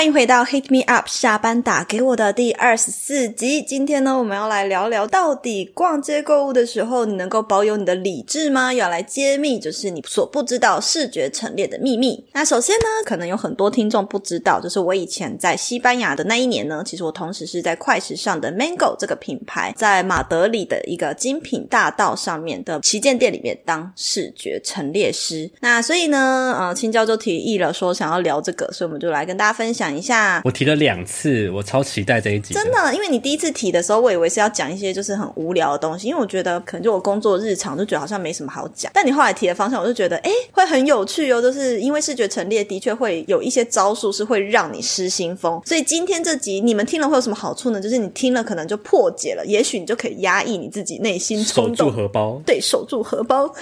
欢迎回到 Hit Me Up 下班打给我的第二十四集。今天呢，我们要来聊聊到底逛街购物的时候，你能够保有你的理智吗？要来揭秘，就是你所不知道视觉陈列的秘密。那首先呢，可能有很多听众不知道，就是我以前在西班牙的那一年呢，其实我同时是在快时尚的 Mango 这个品牌，在马德里的一个精品大道上面的旗舰店里面当视觉陈列师。那所以呢，呃，青椒就提议了说想要聊这个，所以我们就来跟大家分享。讲一下，我提了两次，我超期待这一集。真的，因为你第一次提的时候，我以为是要讲一些就是很无聊的东西，因为我觉得可能就我工作日常就觉得好像没什么好讲。但你后来提的方向，我就觉得哎，会很有趣哦。就是因为视觉陈列的确会有一些招数是会让你失心疯，所以今天这集你们听了会有什么好处呢？就是你听了可能就破解了，也许你就可以压抑你自己内心冲动。守住荷包，对，守住荷包。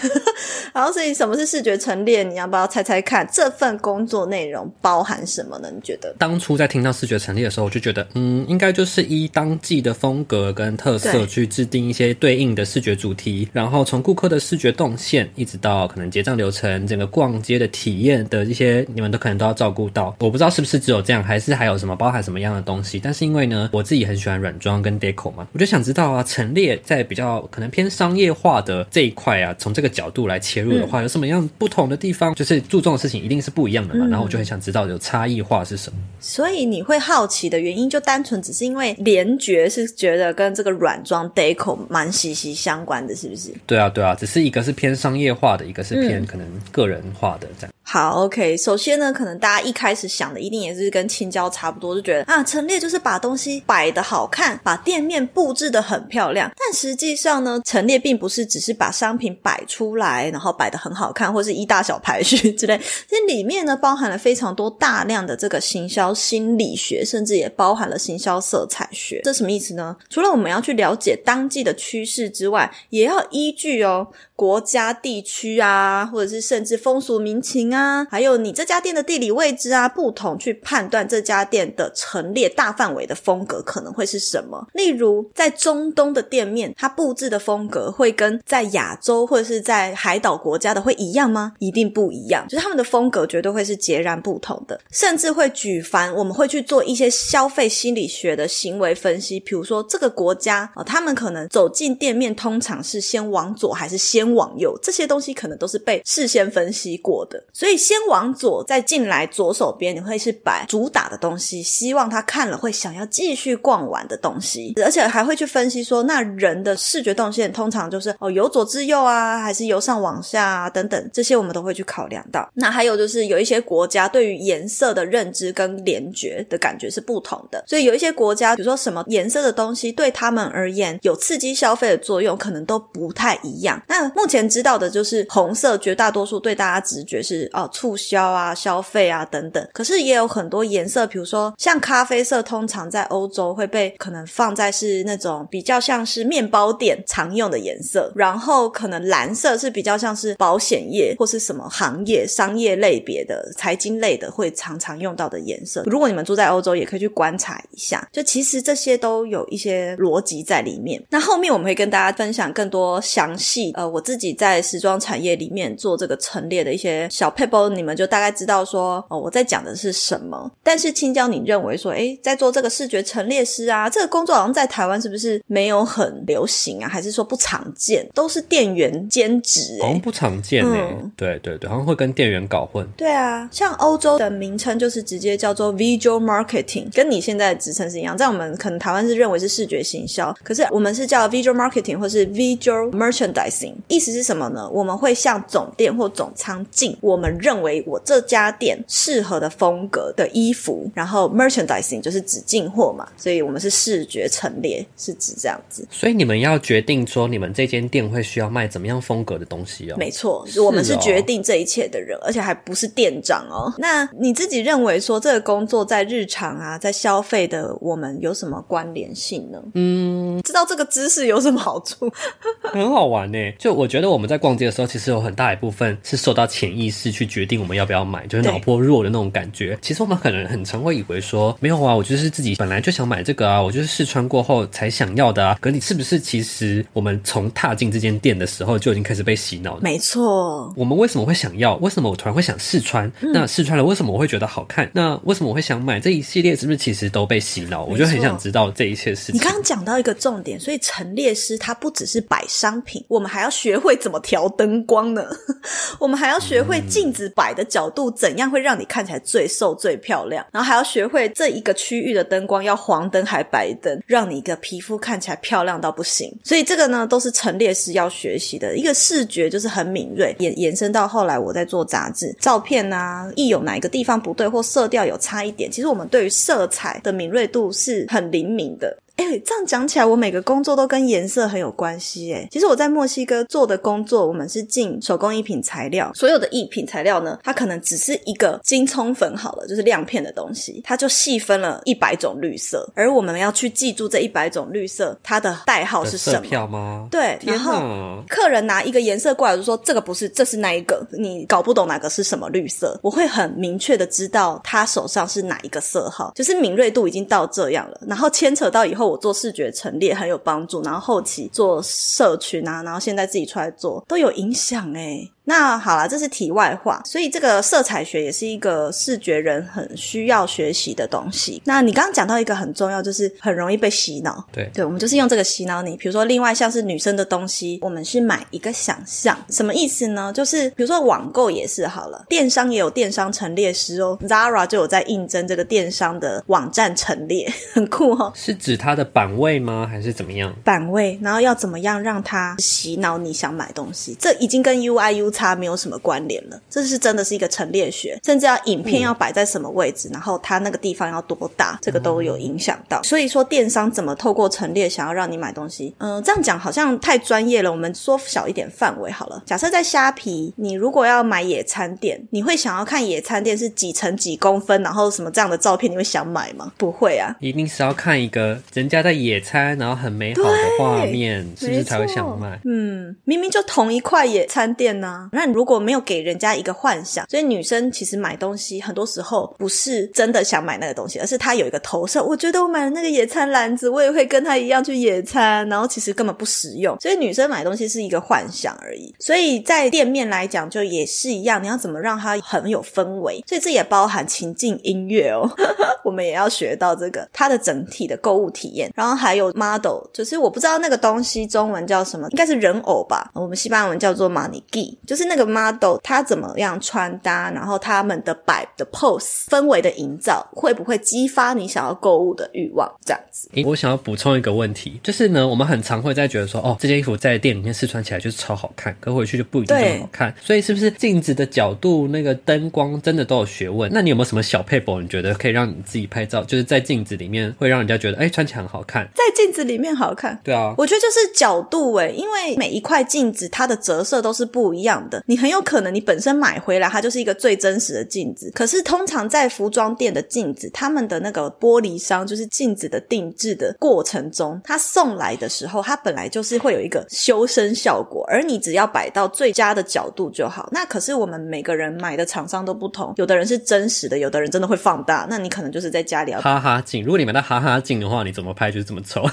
然后，所以什么是视觉陈列？你要不要猜猜看？这份工作内容包含什么呢？你觉得？当初在听到视觉陈列的时候，我就觉得，嗯，应该就是依当季的风格跟特色去制定一些对应的视觉主题，然后从顾客的视觉动线，一直到可能结账流程，整个逛街的体验的一些，你们都可能都要照顾到。我不知道是不是只有这样，还是还有什么包含什么样的东西。但是因为呢，我自己很喜欢软装跟 deco 嘛，我就想知道啊，陈列在比较可能偏商业化的这一块啊，从这个角度来切入的话，有什么样不同的地方？就是注重的事情一定是不一样的嘛。然后我就很想知道有差异化是什么。所以你会好奇的原因，就单纯只是因为联觉是觉得跟这个软装 deco 蛮息息相关的，是不是？对啊，对啊，只是一个是偏商业化的，一个是偏可能个人化的这样。好，OK。首先呢，可能大家一开始想的一定也是跟青椒差不多，就觉得啊，陈列就是把东西摆的好看，把店面布置的很漂亮。但实际上呢，陈列并不是只是把商品摆出来，然后摆的很好看，或是一大小排序之类。这里面呢，包含了非常多大量的这个行销心理学，甚至也包含了行销色彩学。这什么意思呢？除了我们要去了解当季的趋势之外，也要依据哦国家地区啊，或者是甚至风俗民情啊。啊，还有你这家店的地理位置啊，不同去判断这家店的陈列大范围的风格可能会是什么。例如，在中东的店面，它布置的风格会跟在亚洲或者是在海岛国家的会一样吗？一定不一样，就是他们的风格绝对会是截然不同的。甚至会举凡我们会去做一些消费心理学的行为分析，比如说这个国家啊，他们可能走进店面通常是先往左还是先往右，这些东西可能都是被事先分析过的，所以。所以先往左，再进来左手边，你会是摆主打的东西，希望他看了会想要继续逛完的东西，而且还会去分析说，那人的视觉动线通常就是哦由左至右啊，还是由上往下啊等等，这些我们都会去考量到。那还有就是有一些国家对于颜色的认知跟联觉的感觉是不同的，所以有一些国家，比如说什么颜色的东西对他们而言有刺激消费的作用，可能都不太一样。那目前知道的就是红色，绝大多数对大家直觉是。哦，促销啊，消费啊，等等。可是也有很多颜色，比如说像咖啡色，通常在欧洲会被可能放在是那种比较像是面包店常用的颜色。然后可能蓝色是比较像是保险业或是什么行业、商业类别的、财经类的会常常用到的颜色。如果你们住在欧洲，也可以去观察一下。就其实这些都有一些逻辑在里面。那后面我们会跟大家分享更多详细。呃，我自己在时装产业里面做这个陈列的一些小你们就大概知道说哦，我在讲的是什么。但是青椒，你认为说，诶，在做这个视觉陈列师啊，这个工作好像在台湾是不是没有很流行啊？还是说不常见？都是店员兼职，好像不常见嗯。对对对，好像会跟店员搞混。对啊，像欧洲的名称就是直接叫做 visual marketing，跟你现在的职称是一样。在我们可能台湾是认为是视觉行销，可是我们是叫 visual marketing 或是 visual merchandising，意思是什么呢？我们会向总店或总仓进我们。认为我这家店适合的风格的衣服，然后 merchandising 就是指进货嘛，所以我们是视觉陈列，是指这样子。所以你们要决定说，你们这间店会需要卖怎么样风格的东西哦？没错，我们是决定这一切的人，而且还不是店长哦。那你自己认为说，这个工作在日常啊，在消费的我们有什么关联性呢？嗯。嗯，知道这个知识有什么好处？很好玩呢。就我觉得我们在逛街的时候，其实有很大一部分是受到潜意识去决定我们要不要买，就是脑波弱的那种感觉。其实我们可能很常会以为说，没有啊，我就是自己本来就想买这个啊，我就是试穿过后才想要的啊。可你是不是其实我们从踏进这间店的时候就已经开始被洗脑了？没错。我们为什么会想要？为什么我突然会想试穿？那试穿了，为什么我会觉得好看？那为什么我会想买这一系列？是不是其实都被洗脑？我就很想知道这一切事情。你刚刚讲到一个重点，所以陈列师他不只是摆商品，我们还要学会怎么调灯光呢？我们还要学会镜子摆的角度怎样会让你看起来最瘦最漂亮，然后还要学会这一个区域的灯光要黄灯还白灯，让你的皮肤看起来漂亮到不行。所以这个呢，都是陈列师要学习的一个视觉，就是很敏锐，延延伸到后来我在做杂志，照片啊，一有哪一个地方不对或色调有差一点，其实我们对于色彩的敏锐度是很灵敏的。哎，这样讲起来，我每个工作都跟颜色很有关系。哎，其实我在墨西哥做的工作，我们是进手工艺品材料，所有的艺品材料呢，它可能只是一个金葱粉好了，就是亮片的东西，它就细分了一百种绿色，而我们要去记住这一百种绿色它的代号是什么票吗？对，然后客人拿一个颜色过来就说这个不是，这是那一个，你搞不懂哪个是什么绿色，我会很明确的知道他手上是哪一个色号，就是敏锐度已经到这样了，然后牵扯到以后。我做视觉陈列很有帮助，然后后期做社群啊，然后现在自己出来做都有影响哎。那好了，这是题外话。所以这个色彩学也是一个视觉人很需要学习的东西。那你刚刚讲到一个很重要，就是很容易被洗脑。对，对，我们就是用这个洗脑你。比如说，另外像是女生的东西，我们是买一个想象，什么意思呢？就是比如说网购也是好了，电商也有电商陈列师哦，Zara 就有在应征这个电商的网站陈列，很酷哦。是指它的版位吗？还是怎么样？版位，然后要怎么样让它洗脑你想买东西？这已经跟 UI U。它没有什么关联了，这是真的是一个陈列学，甚至要影片要摆在什么位置，然后它那个地方要多大，这个都有影响到。所以说电商怎么透过陈列想要让你买东西，嗯，这样讲好像太专业了。我们缩小一点范围好了。假设在虾皮，你如果要买野餐垫，你会想要看野餐垫是几乘几公分，然后什么这样的照片，你会想买吗？不会啊，一定是要看一个人家在野餐，然后很美好的画面，是不是才会想买？嗯，明明就同一块野餐垫呢。那如果没有给人家一个幻想，所以女生其实买东西很多时候不是真的想买那个东西，而是她有一个投射。我觉得我买了那个野餐篮子，我也会跟她一样去野餐，然后其实根本不实用。所以女生买东西是一个幻想而已。所以在店面来讲，就也是一样，你要怎么让它很有氛围？所以这也包含情境音乐哦。我们也要学到这个它的整体的购物体验。然后还有 model，就是我不知道那个东西中文叫什么，应该是人偶吧？我们西班牙文叫做 mannequin，就。是那个 model，他怎么样穿搭，然后他们的摆的 pose 氛围的营造，会不会激发你想要购物的欲望？这样子。我想要补充一个问题，就是呢，我们很常会在觉得说，哦，这件衣服在店里面试穿起来就是超好看，可回去就不一定那么好看。所以是不是镜子的角度、那个灯光真的都有学问？那你有没有什么小配博？你觉得可以让你自己拍照，就是在镜子里面会让人家觉得，哎，穿起来很好看，在镜子里面好看？对啊，我觉得就是角度哎，因为每一块镜子它的折射都是不一样。你很有可能你本身买回来它就是一个最真实的镜子，可是通常在服装店的镜子，他们的那个玻璃商就是镜子的定制的过程中，它送来的时候，它本来就是会有一个修身效果，而你只要摆到最佳的角度就好。那可是我们每个人买的厂商都不同，有的人是真实的，有的人真的会放大，那你可能就是在家里要哈哈镜。如果你买到哈哈镜的话，你怎么拍就是这么丑，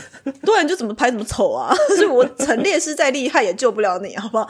对，你就怎么拍怎么丑啊！所以我陈列师再厉害也救不了你，好不好？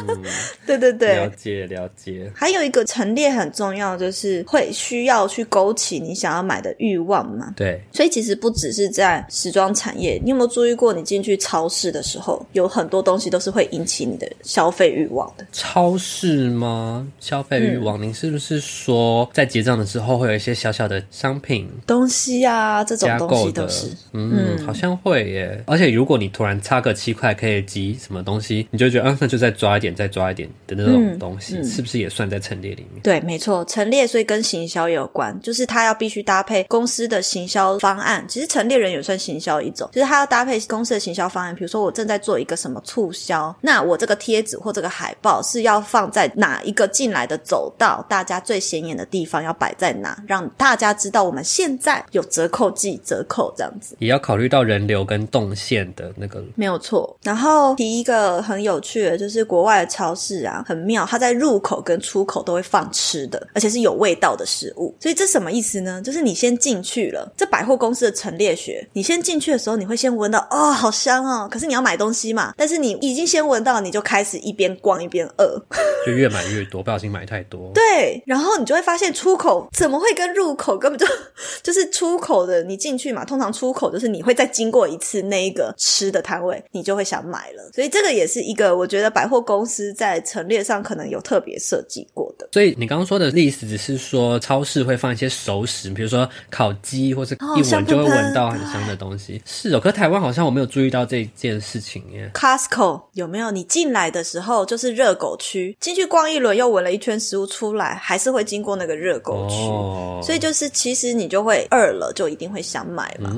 对对对，了解了解。还有一个陈列很重要，就是会需要去勾起你想要买的欲望嘛。对，所以其实不只是在时装产业，你有没有注意过，你进去超市的时候，有很多东西都是会引起你的消费欲望的。超市吗？消费欲望？您是不是说在结账的时候会有一些小小的商品东西啊？这种东西都是，嗯，好像会耶。而且如果你突然差个七块可以集什么东西，你就觉得，嗯，那就再抓一点，再抓一点。点的那种东西，是不是也算在陈列里面？对，没错，陈列所以跟行销有关，就是他要必须搭配公司的行销方案。其实陈列人也算行销一种，就是他要搭配公司的行销方案。比如说我正在做一个什么促销，那我这个贴纸或这个海报是要放在哪一个进来的走道，大家最显眼的地方要摆在哪，让大家知道我们现在有折扣季折扣这样子。也要考虑到人流跟动线的那个，没有错。然后提一个很有趣的，就是国外的超市啊，很妙，它在入口跟出口都会放吃的，而且是有味道的食物。所以这什么意思呢？就是你先进去了，这百货公司的陈列学，你先进去的时候，你会先闻到哦，好香哦。可是你要买东西嘛，但是你已经先闻到，你就开始一边逛一边饿，就越买越多，不小心买太多。对，然后你就会发现出口怎么会跟入口根本就就是出口的，你进去嘛，通常出口就是你会再经过一次那一个吃的摊位，你就会想买了。所以这个也是一个我觉得百货公司在陈列上可能有特别设计过的。所以你刚刚说的例子只是说超市会放一些熟食，比如说烤鸡，或是一闻就会闻到很香的东西。是哦，可是台湾好像我没有注意到这件事情耶。Costco 有没有？你进来的时候就是热狗区，进去逛一轮又闻了一圈食物出来，还是会经过那个热狗区，所以就是其实你就会饿了，就一定会想买嘛。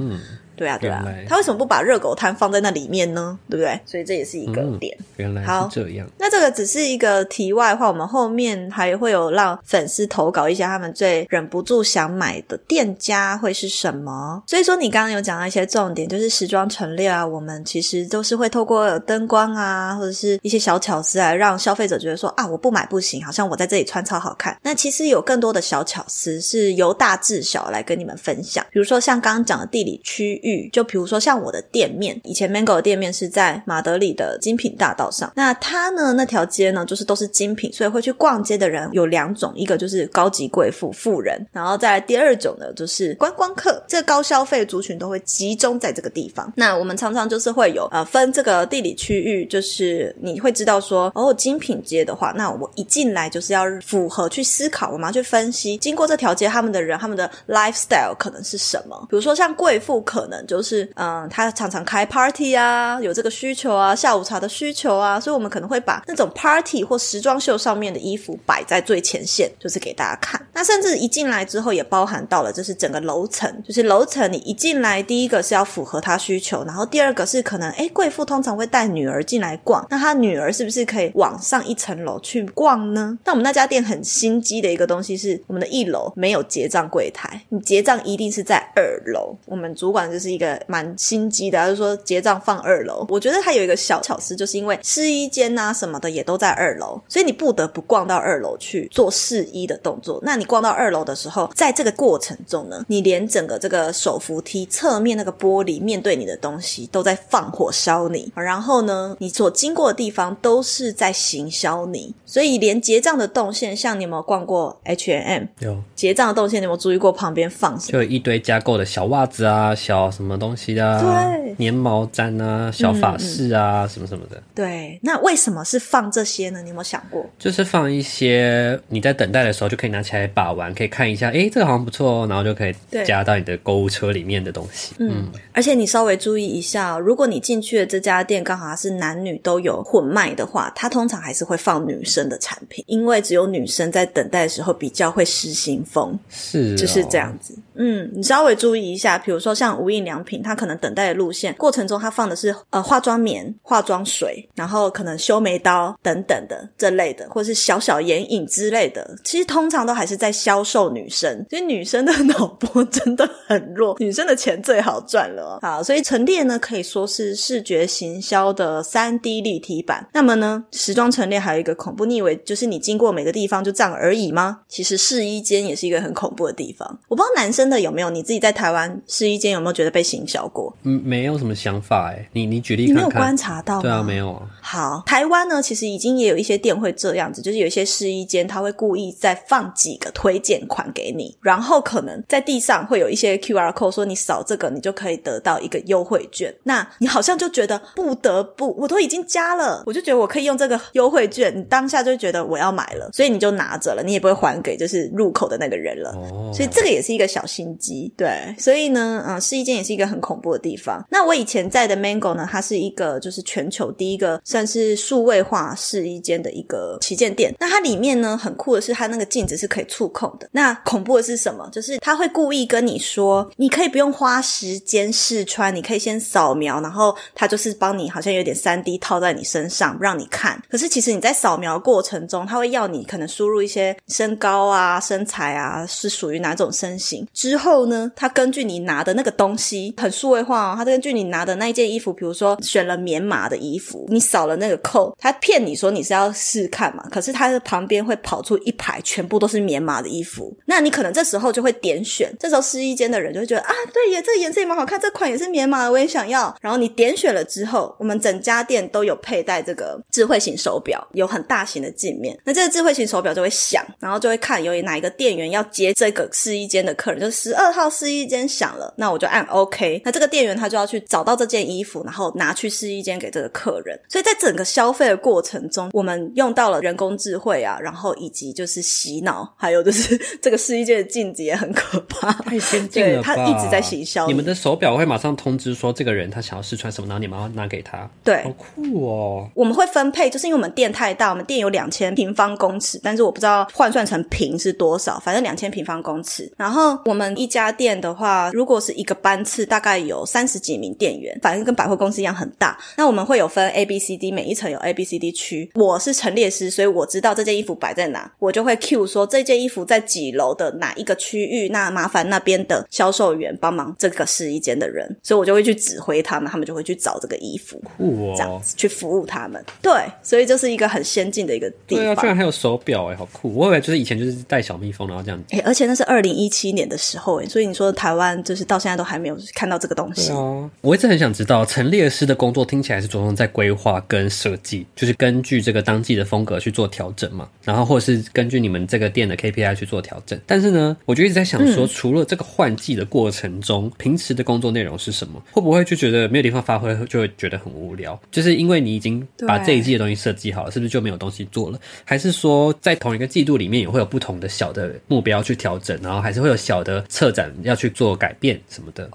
对啊，对啊，他为什么不把热狗摊放在那里面呢？对不对？所以这也是一个点。原来是这样。那这个只是一个题外话，我们后面还会有让粉丝投稿一下他们最忍不住想买的店家会是什么。所以说，你刚刚有讲到一些重点，就是时装陈列啊，我们其实都是会透过灯光啊，或者是一些小巧思来让消费者觉得说啊，我不买不行，好像我在这里穿超好看。那其实有更多的小巧思是由大至小来跟你们分享，比如说像刚刚讲的地理区域。就比如说像我的店面，以前 Mango 的店面是在马德里的精品大道上。那它呢，那条街呢，就是都是精品，所以会去逛街的人有两种，一个就是高级贵妇富人，然后再第二种呢，就是观光客。这高消费族群都会集中在这个地方。那我们常常就是会有呃分这个地理区域，就是你会知道说，哦，精品街的话，那我一进来就是要符合去思考，我们要去分析，经过这条街他们的人，他们的 lifestyle 可能是什么？比如说像贵妇可能。就是嗯，他常常开 party 啊，有这个需求啊，下午茶的需求啊，所以我们可能会把那种 party 或时装秀上面的衣服摆在最前线，就是给大家看。那甚至一进来之后，也包含到了，就是整个楼层，就是楼层你一进来，第一个是要符合他需求，然后第二个是可能，哎，贵妇通常会带女儿进来逛，那他女儿是不是可以往上一层楼去逛呢？那我们那家店很心机的一个东西是，我们的一楼没有结账柜台，你结账一定是在二楼，我们主管是。一个蛮心机的，就是说结账放二楼。我觉得它有一个小巧思，就是因为试衣间啊什么的也都在二楼，所以你不得不逛到二楼去做试衣的动作。那你逛到二楼的时候，在这个过程中呢，你连整个这个手扶梯侧面那个玻璃面对你的东西都在放火烧你，然后呢，你所经过的地方都是在行销你，所以连结账的动线，像你有没有逛过 H M？有结账的动线，你有没有注意过旁边放什么？就一堆加购的小袜子啊，小。什么东西啊？对，粘毛毡啊，小法式啊，什么什么的。对，那为什么是放这些呢？你有没有想过？就是放一些你在等待的时候就可以拿起来把玩，可以看一下，哎，这个好像不错哦，然后就可以加到你的购物车里面的东西。嗯，而且你稍微注意一下，如果你进去的这家店刚好是男女都有混卖的话，它通常还是会放女生的产品，因为只有女生在等待的时候比较会失心疯，是就是这样子。嗯，你稍微注意一下，比如说像无印良。品，它可能等待的路线过程中，它放的是呃化妆棉、化妆水，然后可能修眉刀等等的这类的，或是小小眼影之类的。其实通常都还是在销售女生，所以女生的脑波真的很弱，女生的钱最好赚了。好，所以陈列呢可以说是视觉行销的三 D 立体版。那么呢，时装陈列还有一个恐怖，你以为就是你经过每个地方就这样而已吗？其实试衣间也是一个很恐怖的地方。我不知道男生的有没有，你自己在台湾试衣间有没有觉得被？行销过，嗯，没有什么想法哎，你你举例，你没有观察到，对啊，没有啊。好，台湾呢，其实已经也有一些店会这样子，就是有一些试衣间，他会故意再放几个推荐款给你，然后可能在地上会有一些 Q R code，说你扫这个，你就可以得到一个优惠券。那你好像就觉得不得不，我都已经加了，我就觉得我可以用这个优惠券，你当下就觉得我要买了，所以你就拿着了，你也不会还给就是入口的那个人了。哦，所以这个也是一个小心机，对。所以呢，嗯，试衣间是一个很恐怖的地方。那我以前在的 Mango 呢，它是一个就是全球第一个算是数位化试衣间的一个旗舰店。那它里面呢很酷的是，它那个镜子是可以触控的。那恐怖的是什么？就是它会故意跟你说，你可以不用花时间试穿，你可以先扫描，然后它就是帮你好像有点三 D 套在你身上，让你看。可是其实你在扫描过程中，它会要你可能输入一些身高啊、身材啊，是属于哪种身形。之后呢，它根据你拿的那个东西很数位化哦，它根据你拿的那一件衣服，比如说选了棉麻的衣服，你扫了那个扣，它骗你说你是要试看嘛，可是它的旁边会跑出一排全部都是棉麻的衣服，那你可能这时候就会点选，这时候试衣间的人就会觉得啊，对耶，这个颜色也蛮好看，这款也是棉麻的，我也想要。然后你点选了之后，我们整家店都有佩戴这个智慧型手表，有很大型的镜面，那这个智慧型手表就会响，然后就会看有哪一个店员要接这个试衣间的客人，就十二号试衣间响了，那我就按 O OK，那这个店员他就要去找到这件衣服，然后拿去试衣间给这个客人。所以在整个消费的过程中，我们用到了人工智慧啊，然后以及就是洗脑，还有就是这个试衣间的镜子也很可怕，太先进了吧？对他一直在行销你们的手表会马上通知说这个人他想要试穿什么，然后你们要拿给他。对好酷哦！我们会分配，就是因为我们店太大，我们店有两千平方公尺，但是我不知道换算成平是多少，反正两千平方公尺。然后我们一家店的话，如果是一个班次，大概有三十几名店员，反正跟百货公司一样很大。那我们会有分 A、B、C、D，每一层有 A、B、C、D 区。我是陈列师，所以我知道这件衣服摆在哪，我就会 Q 说这件衣服在几楼的哪一个区域，那麻烦那边的销售员帮忙这个试衣间的人，所以我就会去指挥他们，他们就会去找这个衣服。这样子去服务他们。对，所以就是一个很先进的一个地方对啊，居。然还有手表哎，好酷！我以为就是以前就是带小蜜蜂，然后这样。哎、而且那是二零一七年的时候，哎，所以你说台湾就是到现在都还没有看到这个东西。我一直很想知道陈列师的工作听起来是着重在规划跟设计，就是根据这个当季的风格去做调整嘛，然后或者是根据你们这个店的 KPI 去做调整。但是呢，我就一直在想说，除了这个换季的过程中，平时的工作内容是什么？会不会就觉得没有地方发挥，就会觉得很无聊？就是因为你已经把这一季的东西设计好了，是不是就没有东西做了？还是说在同一个季度里面也会有不同的小的目标去调整，然后还是会有小的策展要去做改变什么的？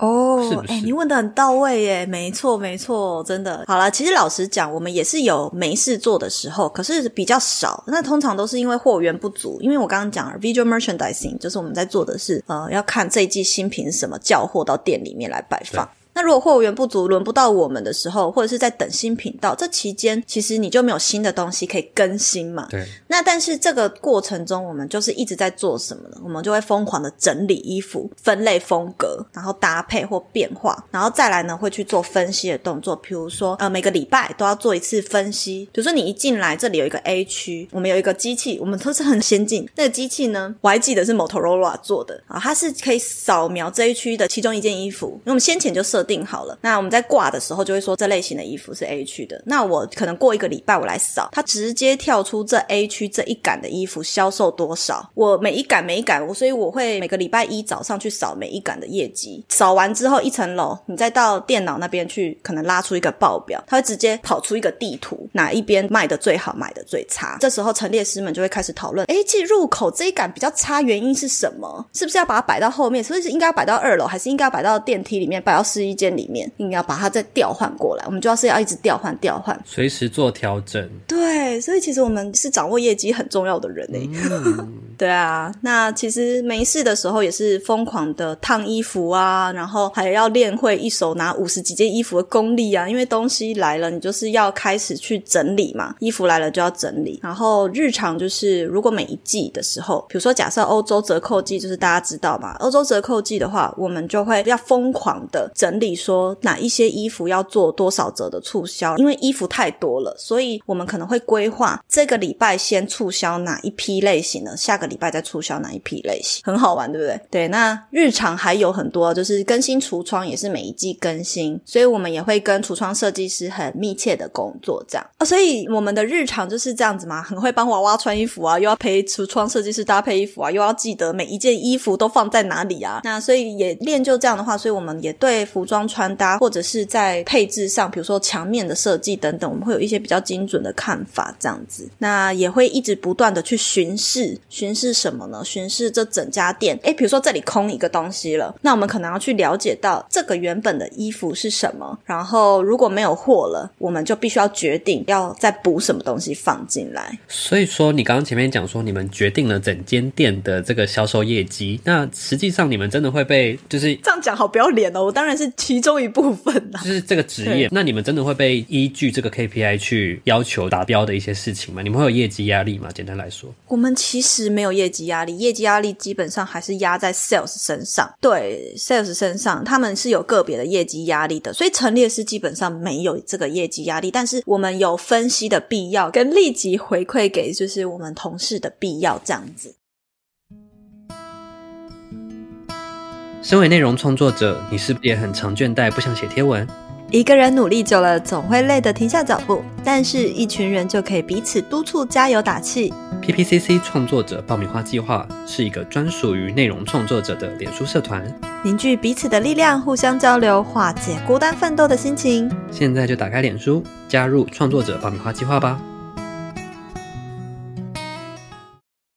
是不是哎、你问的很到位耶，没错没错，真的。好了，其实老实讲，我们也是有没事做的时候，可是比较少。那通常都是因为货源不足，因为我刚刚讲了 visual merchandising，就是我们在做的是呃，要看这一季新品什么，叫货到店里面来摆放。那如果货源不足，轮不到我们的时候，或者是在等新品到，这期间其实你就没有新的东西可以更新嘛。对。那但是这个过程中，我们就是一直在做什么呢？我们就会疯狂的整理衣服、分类风格，然后搭配或变化，然后再来呢会去做分析的动作。比如说，呃，每个礼拜都要做一次分析。比如说你一进来，这里有一个 A 区，我们有一个机器，我们都是很先进。那个机器呢，我还记得是 Motorola 做的啊，它是可以扫描这一区的其中一件衣服。因为我们先前就设定好了，那我们在挂的时候就会说这类型的衣服是 A 区的。那我可能过一个礼拜我来扫，它直接跳出这 A 区这一杆的衣服销售多少，我每一杆每一杆，我所以我会每个礼拜一早上去扫每一杆的业绩，扫完之后一层楼，你再到电脑那边去，可能拉出一个报表，它会直接跑出一个地图，哪一边卖的最好，卖的最差。这时候陈列师们就会开始讨论，诶，进入口这一杆比较差，原因是什么？是不是要把它摆到后面？是不是应该摆到二楼，还是应该摆到电梯里面，摆到试衣间里面？应该要把它再调换过来。我们就要是要一直调换调换。随时做调整。对，所以其实我们是掌握业绩很重要的人诶、对啊，那其实没事的时候也是疯狂的烫衣服啊，然后还要练会一手拿五十几件衣服的功力啊。因为东西来了，你就是要开始去整理嘛，衣服来了就要整理。然后日常就是，如果每一季的时候，比如说假设欧洲折扣季，就是大家知道嘛，欧洲折扣季的话，我们就会要疯狂的整理说哪一些衣服要做多少折的促销，因为衣服太多了，所以我们可能会规划这个礼拜先促销哪一批类型的，下个礼拜再促销哪一批类型，很好玩，对不对？对，那日常还有很多，就是更新橱窗也是每一季更新，所以我们也会跟橱窗设计师很密切的工作，这样。啊、所以我们的日常就是这样子嘛，很会帮娃娃穿衣服啊，又要陪橱窗设计师搭配衣服啊，又要记得每一件衣服都放在哪里啊，那所以也练就这样的话，所以我们也对服装穿搭，或者是在配置上，比如说墙面的设计等等，我们会有一些比较精准的看法，这样子。那也会一直不断的去巡视，巡视什么呢？巡视这整家店。诶，比如说这里空一个东西了，那我们可能要去了解到这个原本的衣服是什么，然后如果没有货了，我们就必须要决定要再补什么东西放进来。所以说，你刚刚前面讲说，你们决定了整间店的这个销售业绩，那实际上你们真的会被就是这样讲好不要脸哦！我当然是其中一部分啦。就是这个职业，那你们真的会被依据这个 KPI 去要求达标的一些事情吗？你们会有业绩压力吗？简单来说，我们其实没有业绩压力，业绩压力基本上还是压在 sales 身上。对 sales 身上，他们是有个别的业绩压力的，所以陈列师基本上没有这个业绩压力。但是我们有分析的必要，跟立即回馈给就是我们同事的必要，这样子。身为内容创作者，你是不是也很常倦怠，不想写贴文？一个人努力久了，总会累得停下脚步，但是一群人就可以彼此督促、加油打气。PPCC 创作者爆米花计划是一个专属于内容创作者的脸书社团，凝聚彼此的力量，互相交流，化解孤单奋斗的心情。现在就打开脸书，加入创作者爆米花计划吧。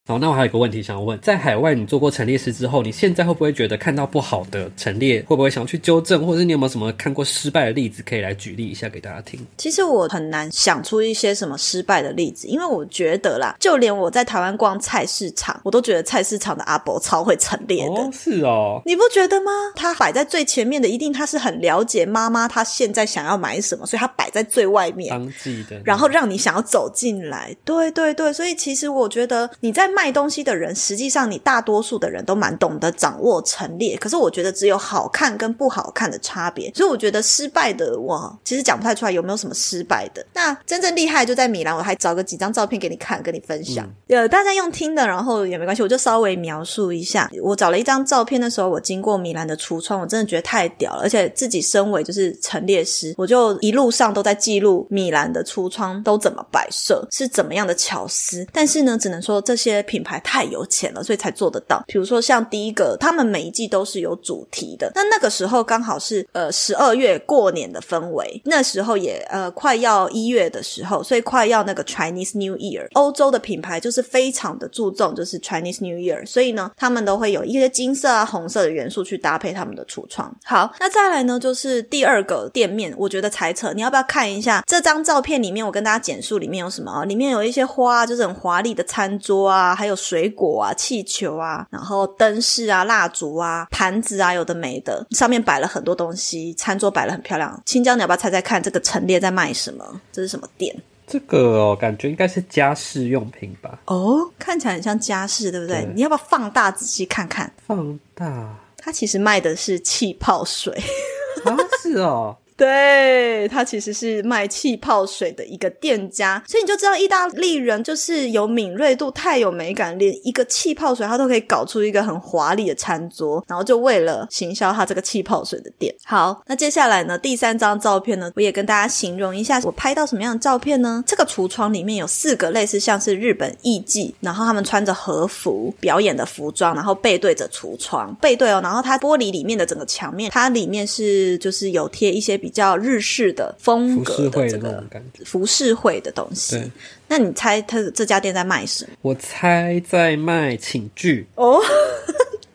好，那我还有一个问题想要问：在海外你做过陈列师之后，你现在会不会觉得看到不好的陈列，会不会想要去纠正，或者是你有没有什么看过失败的例子可以来举例一下给大家听？其实我很难想出一些什么失败的例子，因为我觉得啦，就连我在台湾逛菜市场，我都觉得菜市场的阿伯超会陈列的。哦，是哦，你不觉得吗？他摆在最前面的，一定他是很了解妈妈她现在想要买什么，所以他摆在最外面，当季的，然后让你想要走进来。对对对，所以其实我觉得你在卖东西的人，实际上你大多数的人都蛮懂得掌握陈列，可是我觉得只有好看跟不好看的差别。所以我觉得失败的我其实讲不太出来有没有什么失败的。那真正厉害就在米兰，我还找个几张照片给你看，跟你分享。呃，大家用听的，然后也没关系，我就稍微描述一下。我找了一张照片，的时候我经过米兰的橱窗，我真的觉得太屌了，而且自己身为就是陈列师，我就一路上都在记录米兰的橱窗都怎么摆设，是怎么样的巧思。但是呢，只能说这些品牌太有钱了，所以才做得到。比如说像第一个，他们每一季都是有主题的。那那个时候刚好是呃十二月过年的氛围，那时候也呃快要一月的时候，所以快要那个 Chinese New Year。欧洲的品牌就是非常的注重就是 Chinese New Year，所以呢，他们都会有一些金色啊、红色的元素去搭配他们的橱窗。好，那再来呢，就是第二个店面，我觉得猜测你要不要看一下这张照片里面，我跟大家简述里面有什么啊？里面有一些花，就是很华丽的餐桌啊，还有水果啊、气球啊，然后灯饰啊、蜡烛啊、盘子啊，有的没的，上面摆了很多东西，餐桌摆了很漂亮。青椒，你要不要猜猜看，这个陈列在卖什么？这是什么店？这个哦，感觉应该是家饰用品吧？哦，看起来很像家饰，对不对？对你要不要放大仔细看看？放大它其实卖的是气泡水。啊，是哦，对，他其实是卖气泡水的一个店家，所以你就知道意大利人就是有敏锐度，太有美感，连一个气泡水他都可以搞出一个很华丽的餐桌，然后就为了行销他这个气泡水的店。好，那接下来呢，第三张照片呢，我也跟大家形容一下，我拍到什么样的照片呢？这个橱窗里面有四个类似像是日本艺妓，然后他们穿着和服表演的服装，然后背对着橱窗，背对哦，然后它玻璃里面的整个墙面，它里面是就是有贴一些比较日式的风服格的这个种感觉。服饰会的东西。那你猜他这家店在卖什么？我猜在卖寝具，哦，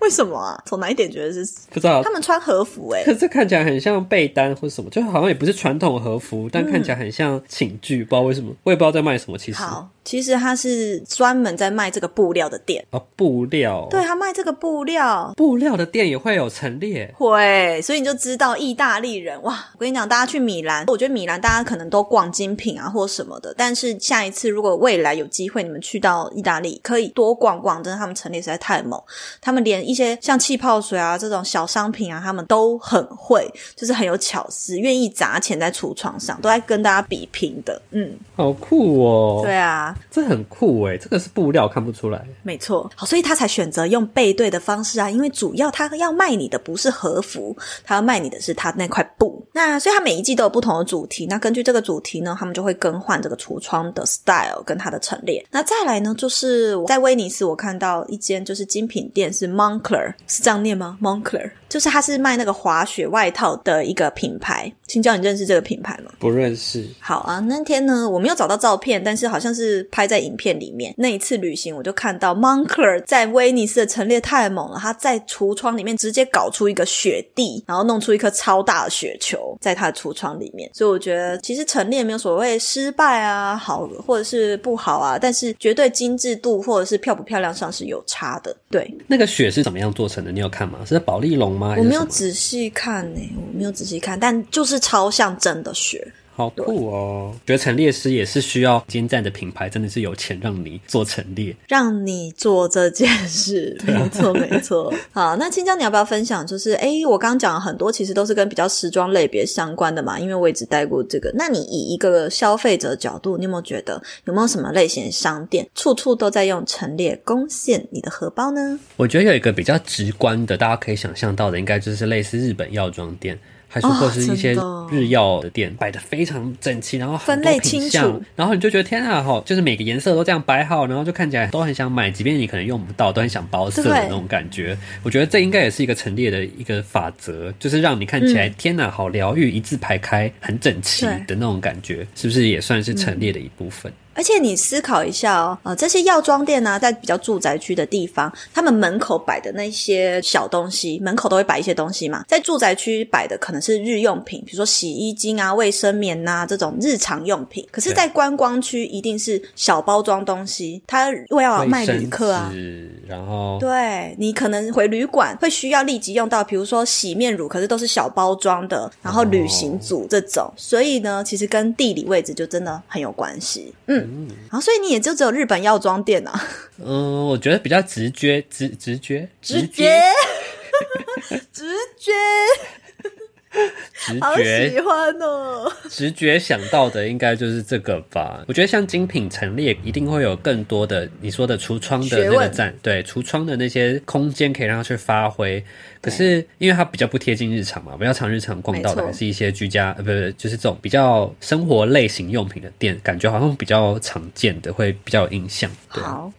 为什么啊？从哪一点觉得是不知道他们穿和服、欸？可是这看起来很像被单或什么，就好像也不是传统和服，但看起来很像寝具，不知道为什么，我也不知道在卖什么。其实好，其实它是专门在卖这个布料的店。啊，布料，对，他卖这个布料。布料的店也会有陈列，会，所以你就知道意大利人哇！我跟你讲，大家去米兰，我觉得米兰大家可能都逛精品啊或什么的，但是下一次如果未来有机会你们去到意大利，可以多逛逛，真的他们陈列实在太猛，他们连一些像气泡水啊这种小商品啊，他们都很会，就是很有巧思，愿意砸钱在橱窗上，都在跟大家比拼的。嗯，好酷哦！对啊，这很酷哎，这个是布料看不出来。没错，好，所以他才选择用背对的方式啊，因为主要他要卖你的不是和服，他要卖你的是他那块布。那所以他每一季都有不同的主题，那根据这个主题呢，他们就会更换这个橱窗的 style 跟它的陈列。那再来呢，就是我在威尼斯我看到一间就是精品店是 Moncler Moncler 是这样念吗？Moncler 就是它是卖那个滑雪外套的一个品牌。青椒，你认识这个品牌吗？不认识。好啊，那天呢，我没有找到照片，但是好像是拍在影片里面。那一次旅行，我就看到 Moncler 在威尼斯的陈列太猛了，他在橱窗里面直接搞出一个雪地，然后弄出一颗超大的雪球在他的橱窗里面。所以我觉得，其实陈列没有所谓失败啊，好或者是不好啊，但是绝对精致度或者是漂不漂亮上是有差的。对，那个雪是怎么样做成的？你有看吗？是宝丽龙吗？我没有仔细看呢，我没有仔细看，但就是超像真的雪。好酷哦！觉得陈列师也是需要精湛的品牌，真的是有钱让你做陈列，让你做这件事，没错没错。好，那青椒你要不要分享？就是哎，我刚刚讲了很多，其实都是跟比较时装类别相关的嘛，因为我一直带过这个。那你以一个消费者角度，你有没有觉得有没有什么类型的商店，处处都在用陈列攻陷你的荷包呢？我觉得有一个比较直观的，大家可以想象到的，应该就是类似日本药妆店。还是或是一些日药的店摆的非常整齐，然后分类清楚，然后你就觉得天啊，好，就是每个颜色都这样摆好，然后就看起来都很想买，即便你可能用不到，都很想包色的那种感觉。我觉得这应该也是一个陈列的一个法则，就是让你看起来天哪，好疗愈，一字排开，很整齐的那种感觉，是不是也算是陈列的一部分？而且你思考一下哦，呃，这些药妆店呢，在比较住宅区的地方，他们门口摆的那些小东西，门口都会摆一些东西嘛。在住宅区摆的可能是日用品，比如说洗衣精啊、卫生棉呐这种日常用品。可是，在观光区一定是小包装东西，它为要卖旅客啊。然后，对你可能回旅馆会需要立即用到，比如说洗面乳，可是都是小包装的，然后旅行组这种。所以呢，其实跟地理位置就真的很有关系。嗯。嗯，然后所以你也就只有日本药妆店啊？嗯，我觉得比较直觉，直直觉，直觉，直觉，直觉，喜欢哦。直觉想到的应该就是这个吧？我觉得像精品陈列一定会有更多的你说的橱窗的那个站，对，橱窗的那些空间可以让他去发挥。可是，因为它比较不贴近日常嘛，比较常日常逛到的还是一些居家，呃，不是，就是这种比较生活类型用品的店，感觉好像比较常见的，会比较有印象。好。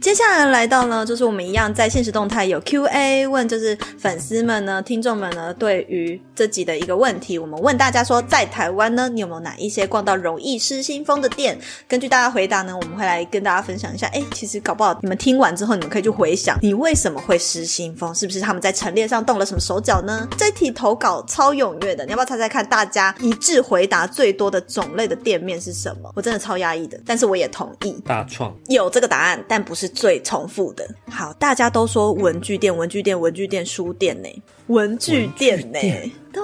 接下来来到呢，就是我们一样在现实动态有 Q A 问，就是粉丝们呢、听众们呢，对于这集的一个问题，我们问大家说，在台湾呢，你有没有哪一些逛到容易失心疯的店？根据大家回答呢，我们会来跟大家分享一下。哎，其实搞不好你们听完之后，你们可以去回想，你为什么会失心疯？是不是他们在陈列上动了什么手脚呢？这题投稿超踊跃的，你要不要猜猜看？大家一致回答最多的种类的店面是什么？我真的超压抑的，但是我也同意。大创有这个答案，但不是。最重复的，好，大家都说文具店，文具店，文具店，书店呢？文具店呢？对，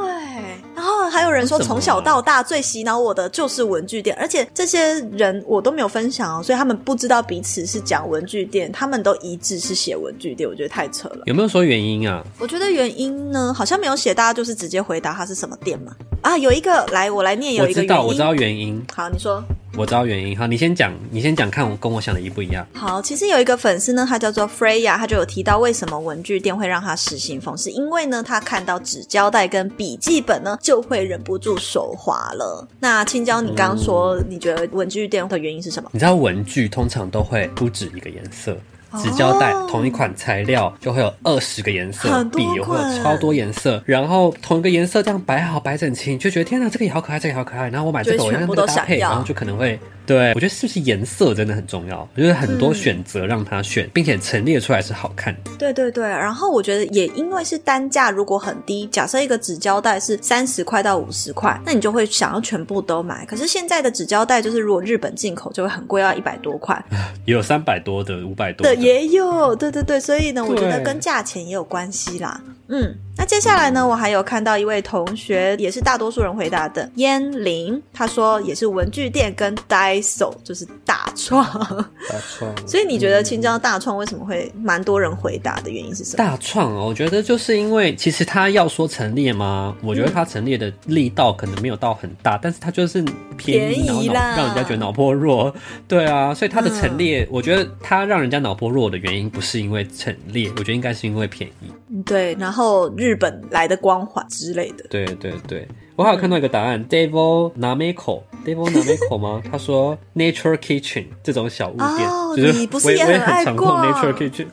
然后还有人说从小到大最洗脑我的就是文具店，而且这些人我都没有分享哦，所以他们不知道彼此是讲文具店，他们都一致是写文具店，我觉得太扯了。有没有说原因啊？我觉得原因呢，好像没有写，大家就是直接回答它是什么店嘛。啊，有一个来，我来念，有一个原因，我知道原因。好，你说。我知道原因，好，你先讲，你先讲，看我跟我想的一不一样。好，其实有一个粉丝呢，他叫做 Freya，他就有提到为什么文具店会让他失心疯，是因为呢，他看到纸胶带跟笔记本呢，就会忍不住手滑了。那青椒，你刚刚说你觉得文具店的原因是什么？你知道文具通常都会不止一个颜色。纸胶带同一款材料就会有二十个颜色，笔也会有超多颜色，然后同一个颜色这样摆好摆整齐，就觉得天哪，这个也好可爱，这个也好可爱，然后我买这个我要跟这个搭配，然后就可能会。对，我觉得是不是颜色真的很重要？我觉得很多选择让他选，并且陈列出来是好看的。对对对，然后我觉得也因为是单价如果很低，假设一个纸胶带是三十块到五十块，那你就会想要全部都买。可是现在的纸胶带就是如果日本进口就会很贵，要一百多块，也有三百多的、五百多的也有。对对对，所以呢，我觉得跟价钱也有关系啦。嗯，那接下来呢，我还有看到一位同学，也是大多数人回答的燕玲，他说也是文具店跟 Daiso，就是大创。大创。所以你觉得青椒大创为什么会蛮多人回答的原因是什么？大创哦，我觉得就是因为其实他要说陈列吗？我觉得他陈列的力道可能没有到很大，但是他就是便宜，然让人家觉得脑波弱。对啊，所以他的陈列，我觉得他让人家脑波弱的原因不是因为陈列，我觉得应该是因为便宜。对，然后。后日本来的光环之类的。对对对，我还有看到一个答案、devonamico devonamico 吗？他说 Nature Kitchen 这种小物店，哦就是我也我也也很常逛逛 Nature Kitchen。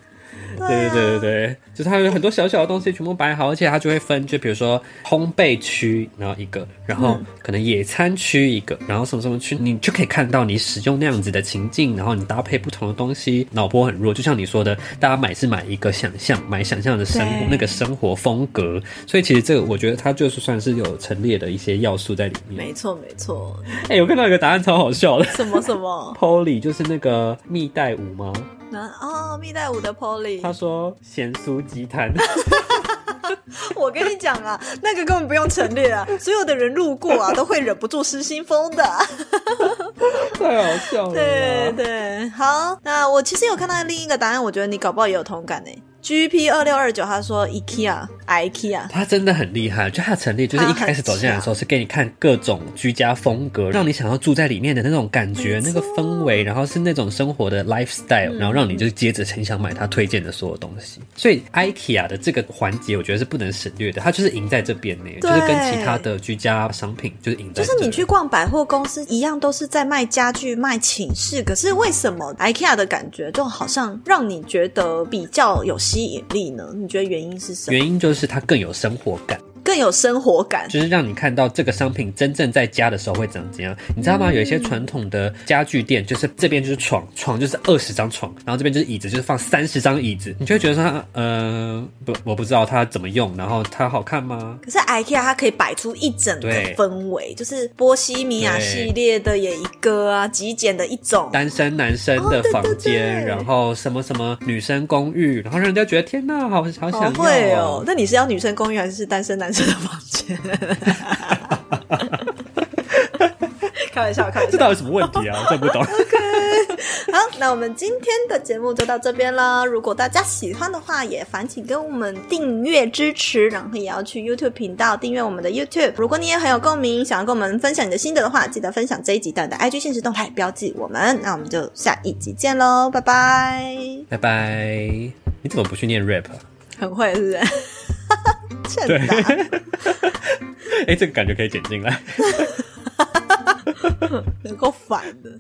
对对啊对对对对，就是它有很多小小的东西全部摆好，而且它就会分，就比如说烘焙区，然后一个，然后嗯可能野餐区一个，然后什么什么区，你就可以看到你使用那样子的情境，然后你搭配不同的东西，脑波很弱，就像你说的，大家买是买一个想象，买想象的生活那个生活风格，所以其实这个我觉得它就是算是有陈列的一些要素在里面。没错没错，哎、我看到一个答案超好笑的 什么什么？，Polly 就是那个蜜袋鼯吗？那哦，蜜袋鼯的 Polly，他说咸酥鸡摊。我跟你讲啊，那个根本不用陈列啊，所有的人路过啊 都会忍不住失心疯的。太好笑了对啦。对，好，那我其实有看到另一个答案，我觉得你搞不好也有同感呢。GP 二六二九他说 IKEA，IKEA，他真的很厉害，就他成立就是一开始走进来的时候是给你看各种居家风格，让你想要住在里面的那种感觉、那个氛围，然后是那种生活的 lifestyle，、然后让你就是接着很想买他推荐的所有东西。所以 IKEA 的这个环节，我觉得是不能省略的，它就是赢在这边呢，就是跟其他的居家商品就是赢在这。就是你去逛百货公司一样，都是在卖家具、卖寝室，可是为什么 IKEA 的感觉就好像让你觉得比较有吸引力呢？你觉得原因是什么？原因就是它更有生活感。更有生活感。就是让你看到这个商品真正在家的时候会长怎样，你知道吗？有一些传统的家具店，就是这边就是床，床就是二十张床，然后这边就是椅子，就是放三十张椅子，你就会觉得说它，呃，不，我不知道它怎么用，然后它好看吗？可是 IKEA 它可以摆出一整个氛围，就是波西米亚系列的也一个啊，极简的一种。单身男生的房哦对对间，对然后什么什么女生公寓，然后让人家觉得天哪，好好想好要会哦！那你是要女生公寓还是单身男生的房间？开玩笑，开玩笑。这到底什么问题啊？我真不懂。OK，好，那我们今天的节目就到这边了。如果大家喜欢的话，也烦请跟我们订阅支持，然后也要去 YouTube 频道订阅我们的 YouTube。如果你也很有共鸣，想要跟我们分享你的心得的话，记得分享这一集的你的 IG 现实动态，标记我们。那我们就下一集见喽，拜拜。拜拜。你怎么不去念 rap？啊很会是不是？欠对打。哎、这个感觉可以剪进来。能够反的。